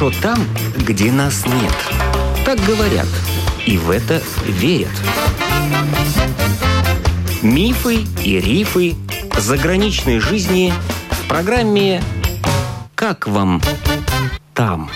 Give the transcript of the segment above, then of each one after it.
хорошо там, где нас нет. Так говорят, и в это верят. Мифы и рифы заграничной жизни в программе «Как вам там?».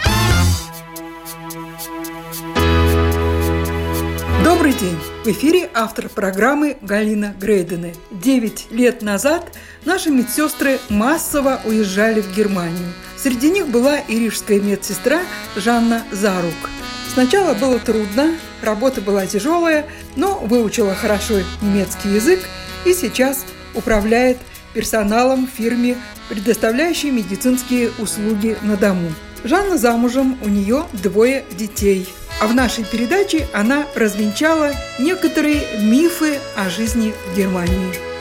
Добрый день! В эфире автор программы Галина Грейдены. Девять лет назад наши медсестры массово уезжали в Германию. Среди них была и рижская медсестра Жанна Зарук. Сначала было трудно, работа была тяжелая, но выучила хорошо немецкий язык и сейчас управляет персоналом в фирме, предоставляющей медицинские услуги на дому. Жанна замужем, у нее двое детей. А в нашей передаче она развенчала некоторые мифы о жизни в Германии.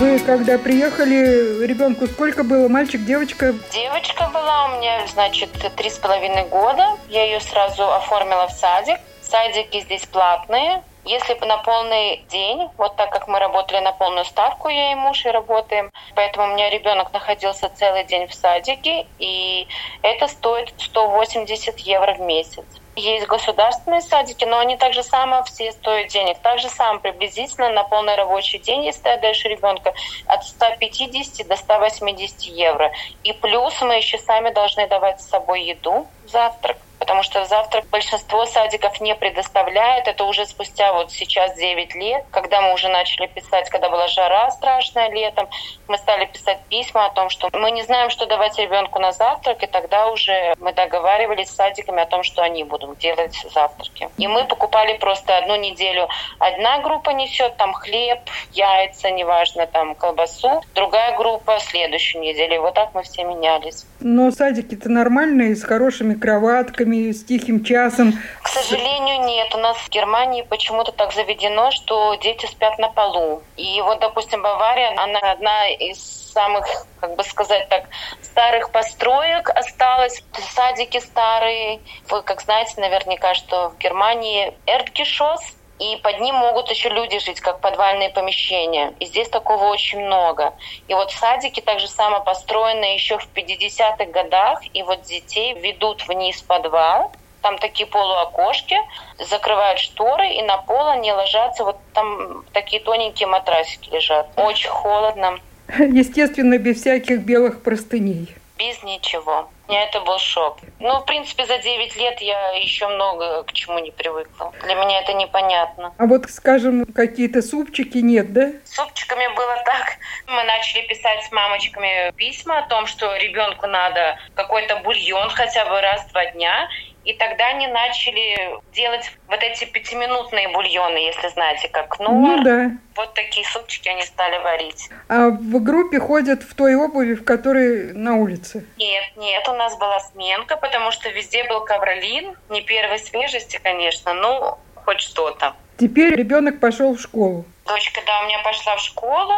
Вы когда приехали, ребенку сколько было? Мальчик, девочка? Девочка была у меня, значит, три с половиной года. Я ее сразу оформила в садик. Садики здесь платные. Если на полный день, вот так как мы работали на полную ставку, я и муж и работаем, поэтому у меня ребенок находился целый день в садике, и это стоит 180 евро в месяц. Есть государственные садики, но они также само все стоят денег. Так же сам приблизительно на полный рабочий день, если ты отдаешь ребенка, от 150 до 180 евро. И плюс мы еще сами должны давать с собой еду, завтрак потому что завтрак большинство садиков не предоставляет. Это уже спустя вот сейчас 9 лет, когда мы уже начали писать, когда была жара страшная летом, мы стали писать письма о том, что мы не знаем, что давать ребенку на завтрак, и тогда уже мы договаривались с садиками о том, что они будут делать завтраки. И мы покупали просто одну неделю. Одна группа несет там хлеб, яйца, неважно, там колбасу, другая группа следующую неделю. И вот так мы все менялись. Но садики-то нормальные, с хорошими кроватками, часами, с тихим часом? К сожалению, нет. У нас в Германии почему-то так заведено, что дети спят на полу. И вот, допустим, Бавария, она одна из самых, как бы сказать так, старых построек осталось. Садики старые. Вы, как знаете, наверняка, что в Германии Эрдгешос, и под ним могут еще люди жить, как подвальные помещения. И здесь такого очень много. И вот садики так же само построены еще в 50-х годах, и вот детей ведут вниз подвал, там такие полуокошки, закрывают шторы, и на пол они ложатся, вот там такие тоненькие матрасики лежат. Очень холодно. Естественно, без всяких белых простыней. Без ничего меня это был шок. Ну, в принципе, за 9 лет я еще много к чему не привыкла. Для меня это непонятно. А вот, скажем, какие-то супчики нет, да? Супчиками было так. Мы начали писать с мамочками письма о том, что ребенку надо какой-то бульон хотя бы раз в два дня. И тогда они начали делать вот эти пятиминутные бульоны, если знаете, как ну, ну да. Вот такие супчики они стали варить. А в группе ходят в той обуви, в которой на улице? Нет, нет, у нас была сменка, потому что везде был ковролин. Не первой свежести, конечно, но хоть что-то. Теперь ребенок пошел в школу. Дочка, да, у меня пошла в школу.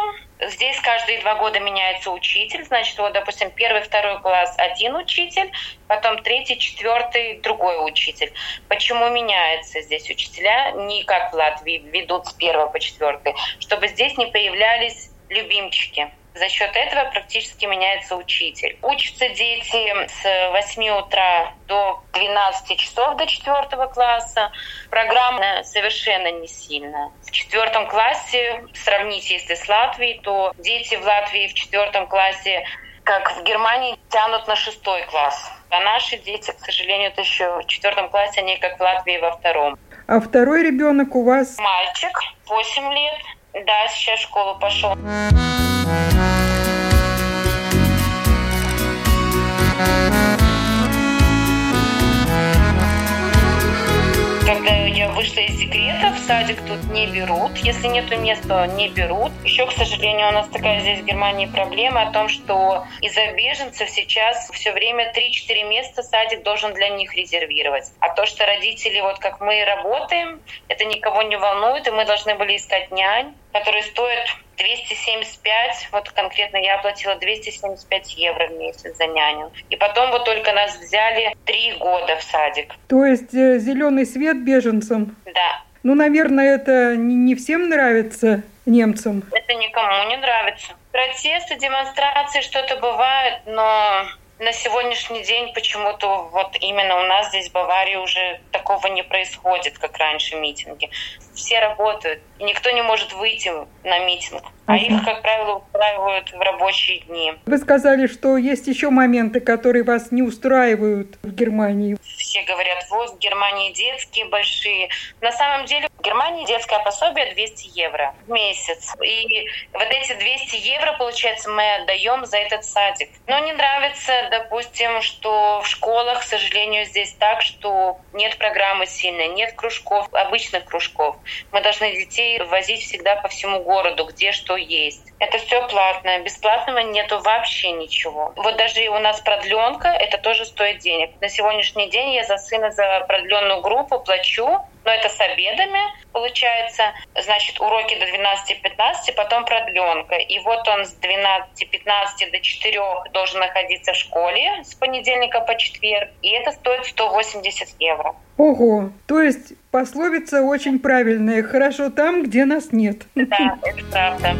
Здесь каждые два года меняется учитель. Значит, вот, допустим, первый, второй класс один учитель, потом третий, четвертый другой учитель. Почему меняется здесь учителя? Не как в Латвии ведут с первого по четвертый, чтобы здесь не появлялись любимчики. За счет этого практически меняется учитель. Учатся дети с 8 утра до 12 часов до 4 класса. Программа совершенно не сильная. В четвертом классе, сравните если с Латвией, то дети в Латвии в четвертом классе как в Германии тянут на шестой класс. А наши дети, к сожалению, это еще в четвертом классе, они как в Латвии во втором. А второй ребенок у вас? Мальчик, 8 лет. Да, сейчас в школу пошел. Когда я вышла из декрета, в садик тут не берут. Если нет места, не берут. Еще, к сожалению, у нас такая здесь в Германии проблема о том, что из-за беженцев сейчас все время 3-4 места садик должен для них резервировать. А то, что родители, вот как мы работаем, это никого не волнует, и мы должны были искать нянь, которые стоят 275, вот конкретно я оплатила 275 евро в месяц за няню. И потом вот только нас взяли три года в садик. То есть э, зеленый свет беженцам? Да. Ну, наверное, это не всем нравится немцам. Это никому не нравится. Протесты, демонстрации, что-то бывает, но на сегодняшний день почему-то вот именно у нас здесь в Баварии уже такого не происходит, как раньше митинги. Все работают, никто не может выйти на митинг. А их, как правило, устраивают в рабочие дни. Вы сказали, что есть еще моменты, которые вас не устраивают в Германии. Все говорят, вот в Германии детские большие. На самом деле в Германии детское пособие 200 евро в месяц. И вот эти 200 евро, получается, мы отдаем за этот садик. Но не нравится, допустим, что в школах, к сожалению, здесь так, что нет программы сильной, нет кружков, обычных кружков. Мы должны детей возить всегда по всему городу, где что есть. Это все платное. Бесплатного нету вообще ничего. Вот даже у нас продленка, это тоже стоит денег. На сегодняшний день я за сына за продленную группу плачу, но это с обедами получается. Значит, уроки до 12-15, потом продленка. И вот он с 12-15 до 4 должен находиться в школе с понедельника по четверг. И это стоит 180 евро. Ого, то есть пословица очень правильная. Хорошо там, где нас нет. Да, это правда.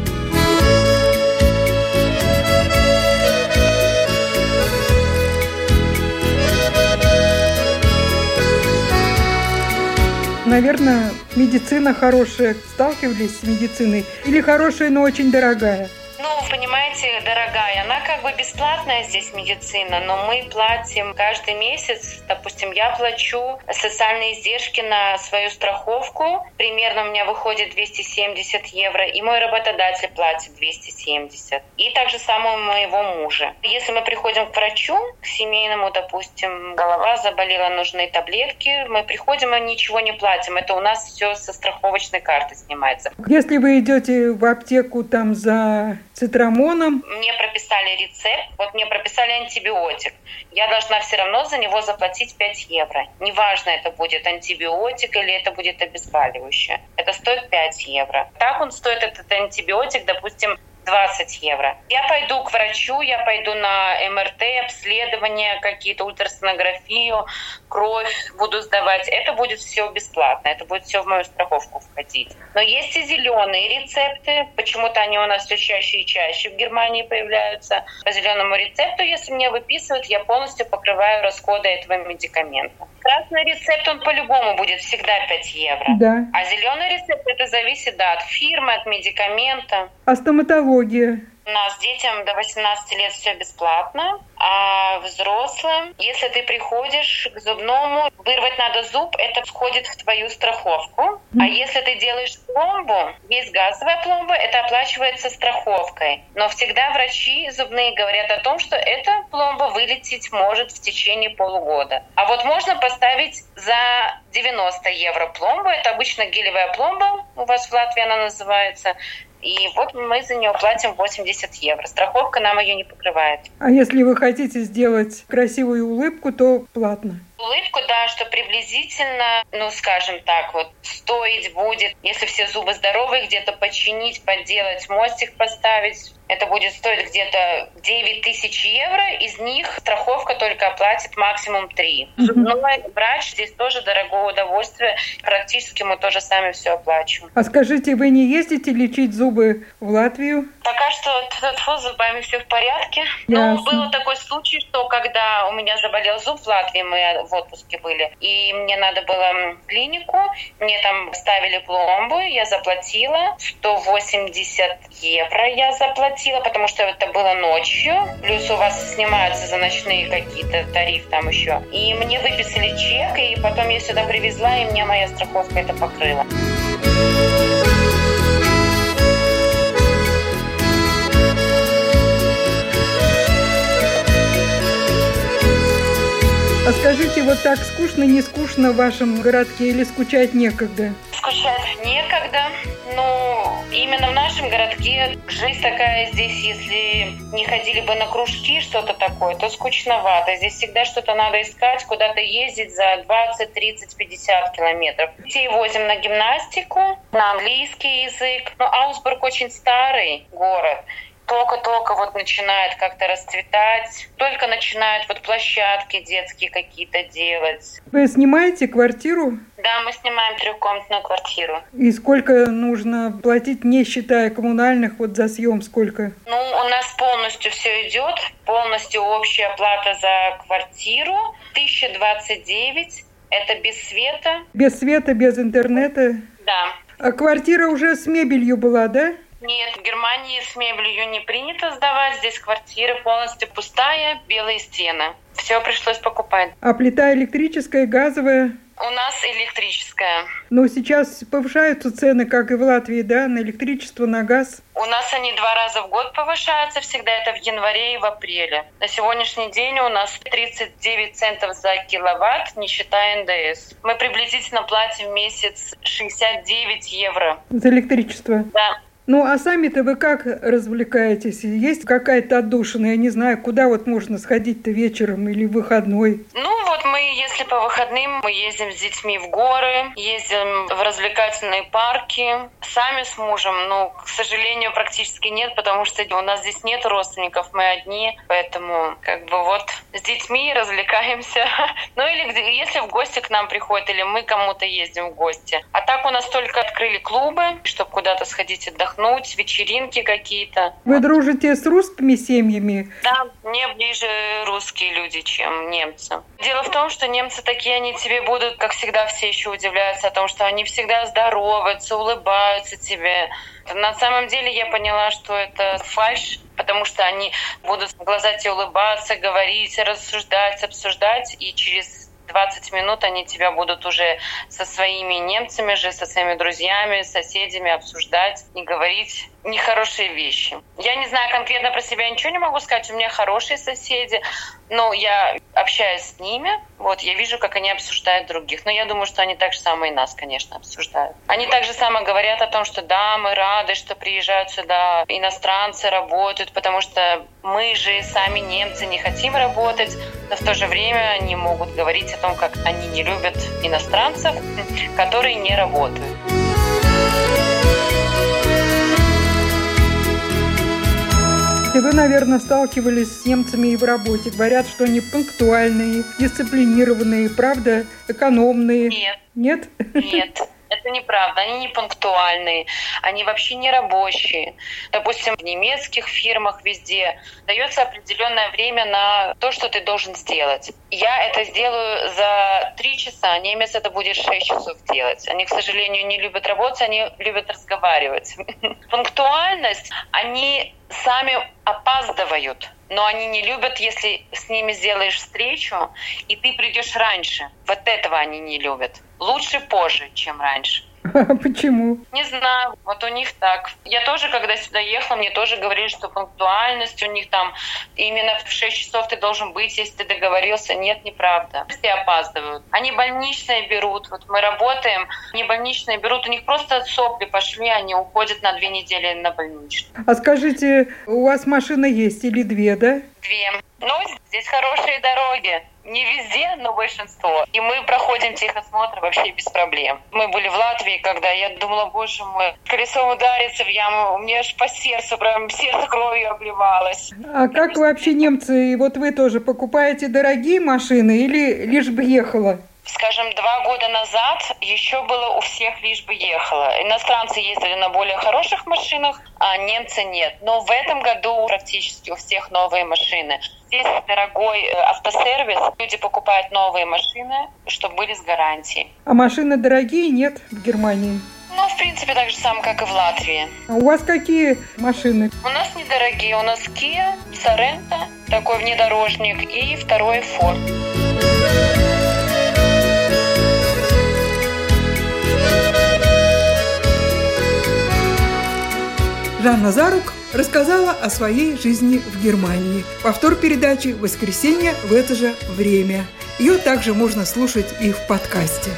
Наверное, медицина хорошая. Сталкивались с медициной? Или хорошая, но очень дорогая? Ну, понимаете, дорогая, она как бы бесплатная здесь медицина, но мы платим каждый месяц, допустим, я плачу социальные издержки на свою страховку, примерно у меня выходит 270 евро, и мой работодатель платит 270. И также само у моего мужа. Если мы приходим к врачу, к семейному, допустим, голова заболела, нужны таблетки, мы приходим и ничего не платим. Это у нас все со страховочной карты снимается. Если вы идете в аптеку там за цитрамоном. Мне прописали рецепт, вот мне прописали антибиотик. Я должна все равно за него заплатить 5 евро. Неважно, это будет антибиотик или это будет обезболивающее. Это стоит 5 евро. Так он стоит, этот антибиотик, допустим, 20 евро. Я пойду к врачу, я пойду на МРТ, обследование, какие-то ультрасонографию, кровь буду сдавать. Это будет все бесплатно, это будет все в мою страховку входить. Но есть и зеленые рецепты, почему-то они у нас все чаще и чаще в Германии появляются. По зеленому рецепту, если мне выписывают, я полностью покрываю расходы этого медикамента. Красный рецепт, он по-любому будет всегда 5 евро. Да. А зеленый рецепт, это зависит да, от фирмы, от медикамента. А стоматология? У нас детям до 18 лет все бесплатно, а взрослым, если ты приходишь к зубному, вырвать надо зуб, это входит в твою страховку. А если ты делаешь пломбу, есть газовая пломба, это оплачивается страховкой. Но всегда врачи зубные говорят о том, что эта пломба вылететь может в течение полугода. А вот можно поставить за 90 евро пломбу, это обычно гелевая пломба, у вас в Латвии она называется, и вот мы за нее платим 80 евро. Страховка нам ее не покрывает. А если вы хотите сделать красивую улыбку, то платно? Улыбку, да, что приблизительно, ну, скажем так, вот стоить будет, если все зубы здоровые, где-то починить, подделать, мостик поставить, это будет стоить где-то 9 тысяч евро, из них страховка только оплатит максимум 3. Зубной врач здесь тоже дорогое удовольствие, практически мы тоже сами все оплачиваем. А скажите, вы не ездите лечить зубы в Латвию? Что с зубами все в порядке. Но был такой случай, что когда у меня заболел зуб в Латвии, мы в отпуске были, и мне надо было в клинику, мне там ставили пломбу, я заплатила 180 евро я заплатила заплатила, потому что это было ночью. Плюс у вас снимаются за ночные какие-то тариф там еще. И мне выписали чек, и потом я сюда привезла, и мне моя страховка это покрыла. Вот так скучно, не скучно в вашем городке или скучать некогда? Скучать некогда. Ну, именно в нашем городке жизнь такая здесь, если не ходили бы на кружки, что-то такое, то скучновато. Здесь всегда что-то надо искать, куда-то ездить за 20, 30, 50 километров. Детей возим на гимнастику, на английский язык. Но Аусбург очень старый город. Только-только вот начинает как-то расцветать, только начинают вот площадки детские какие-то делать. Вы снимаете квартиру? Да, мы снимаем трехкомнатную квартиру. И сколько нужно платить, не считая коммунальных, вот за съем сколько? Ну, у нас полностью все идет, полностью общая плата за квартиру 1029, это без света. Без света, без интернета? Да. А квартира уже с мебелью была, да? Нет, в Германии с мебелью не принято сдавать. Здесь квартира полностью пустая, белые стены. Все пришлось покупать. А плита электрическая, газовая? У нас электрическая. Но сейчас повышаются цены, как и в Латвии, да, на электричество, на газ? У нас они два раза в год повышаются, всегда это в январе и в апреле. На сегодняшний день у нас 39 центов за киловатт, не считая НДС. Мы приблизительно платим в месяц 69 евро. За электричество? Да. Ну, а сами-то вы как развлекаетесь? Есть какая-то отдушина? Я не знаю, куда вот можно сходить-то вечером или выходной? Ну, вот мы, если по выходным, мы ездим с детьми в горы, ездим в развлекательные парки. Сами с мужем, ну, к сожалению, практически нет, потому что у нас здесь нет родственников, мы одни, поэтому как бы вот с детьми развлекаемся. Ну, или если в гости к нам приходят, или мы кому-то ездим в гости. А так у нас только открыли клубы, чтобы куда-то сходить отдохнуть отдохнуть, вечеринки какие-то. Вы дружите с русскими семьями? Да, мне ближе русские люди, чем немцы. Дело в том, что немцы такие, они тебе будут, как всегда, все еще удивляются о том, что они всегда здороваются, улыбаются тебе. На самом деле я поняла, что это фальш, потому что они будут в глаза тебе улыбаться, говорить, рассуждать, обсуждать, и через 20 минут они тебя будут уже со своими немцами же, со своими друзьями, соседями обсуждать и говорить нехорошие вещи. Я не знаю конкретно про себя, ничего не могу сказать. У меня хорошие соседи, но я общаюсь с ними, вот, я вижу, как они обсуждают других. Но я думаю, что они так же самое и нас, конечно, обсуждают. Они так же самое говорят о том, что да, мы рады, что приезжают сюда иностранцы, работают, потому что мы же сами немцы не хотим работать, но в то же время они могут говорить о том, как они не любят иностранцев, которые не работают. И вы, наверное, сталкивались с немцами и в работе. Говорят, что они пунктуальные, дисциплинированные, правда, экономные. Нет. Нет? Нет. Это неправда, они не пунктуальные, они вообще не рабочие. Допустим, в немецких фирмах везде дается определенное время на то, что ты должен сделать. Я это сделаю за три часа, немец это будет шесть часов делать. Они, к сожалению, не любят работать, они любят разговаривать. Пунктуальность, они сами опаздывают, но они не любят, если с ними сделаешь встречу, и ты придешь раньше. Вот этого они не любят. Лучше позже, чем раньше. Почему? Не знаю, вот у них так. Я тоже, когда сюда ехала, мне тоже говорили, что пунктуальность у них там именно в 6 часов ты должен быть, если ты договорился. Нет, неправда. Все опаздывают. Они больничные берут. Вот мы работаем, они больничные берут. У них просто сопли пошли, они уходят на две недели на больничный. А скажите, у вас машина есть или две, да? Две. Ну, здесь хорошие дороги. Не везде, но большинство. И мы проходим техосмотр вообще без проблем. Мы были в Латвии, когда я думала, боже мой, колесо ударится в яму, у меня аж по сердцу, прям сердце кровью обливалось. А как вообще немцы, вот вы тоже покупаете дорогие машины или лишь бы ехала? Скажем, два года назад еще было у всех лишь бы ехало. Иностранцы ездили на более хороших машинах, а немцы нет. Но в этом году практически у всех новые машины. Здесь дорогой э, автосервис. Люди покупают новые машины, чтобы были с гарантией. А машины дорогие нет в Германии? Ну, в принципе, так же самое, как и в Латвии. А у вас какие машины? У нас недорогие. У нас Kia, Sorento, такой внедорожник, и второй Ford. Жанна Зарук рассказала о своей жизни в Германии. Повтор передачи воскресенье в это же время. Ее также можно слушать и в подкасте.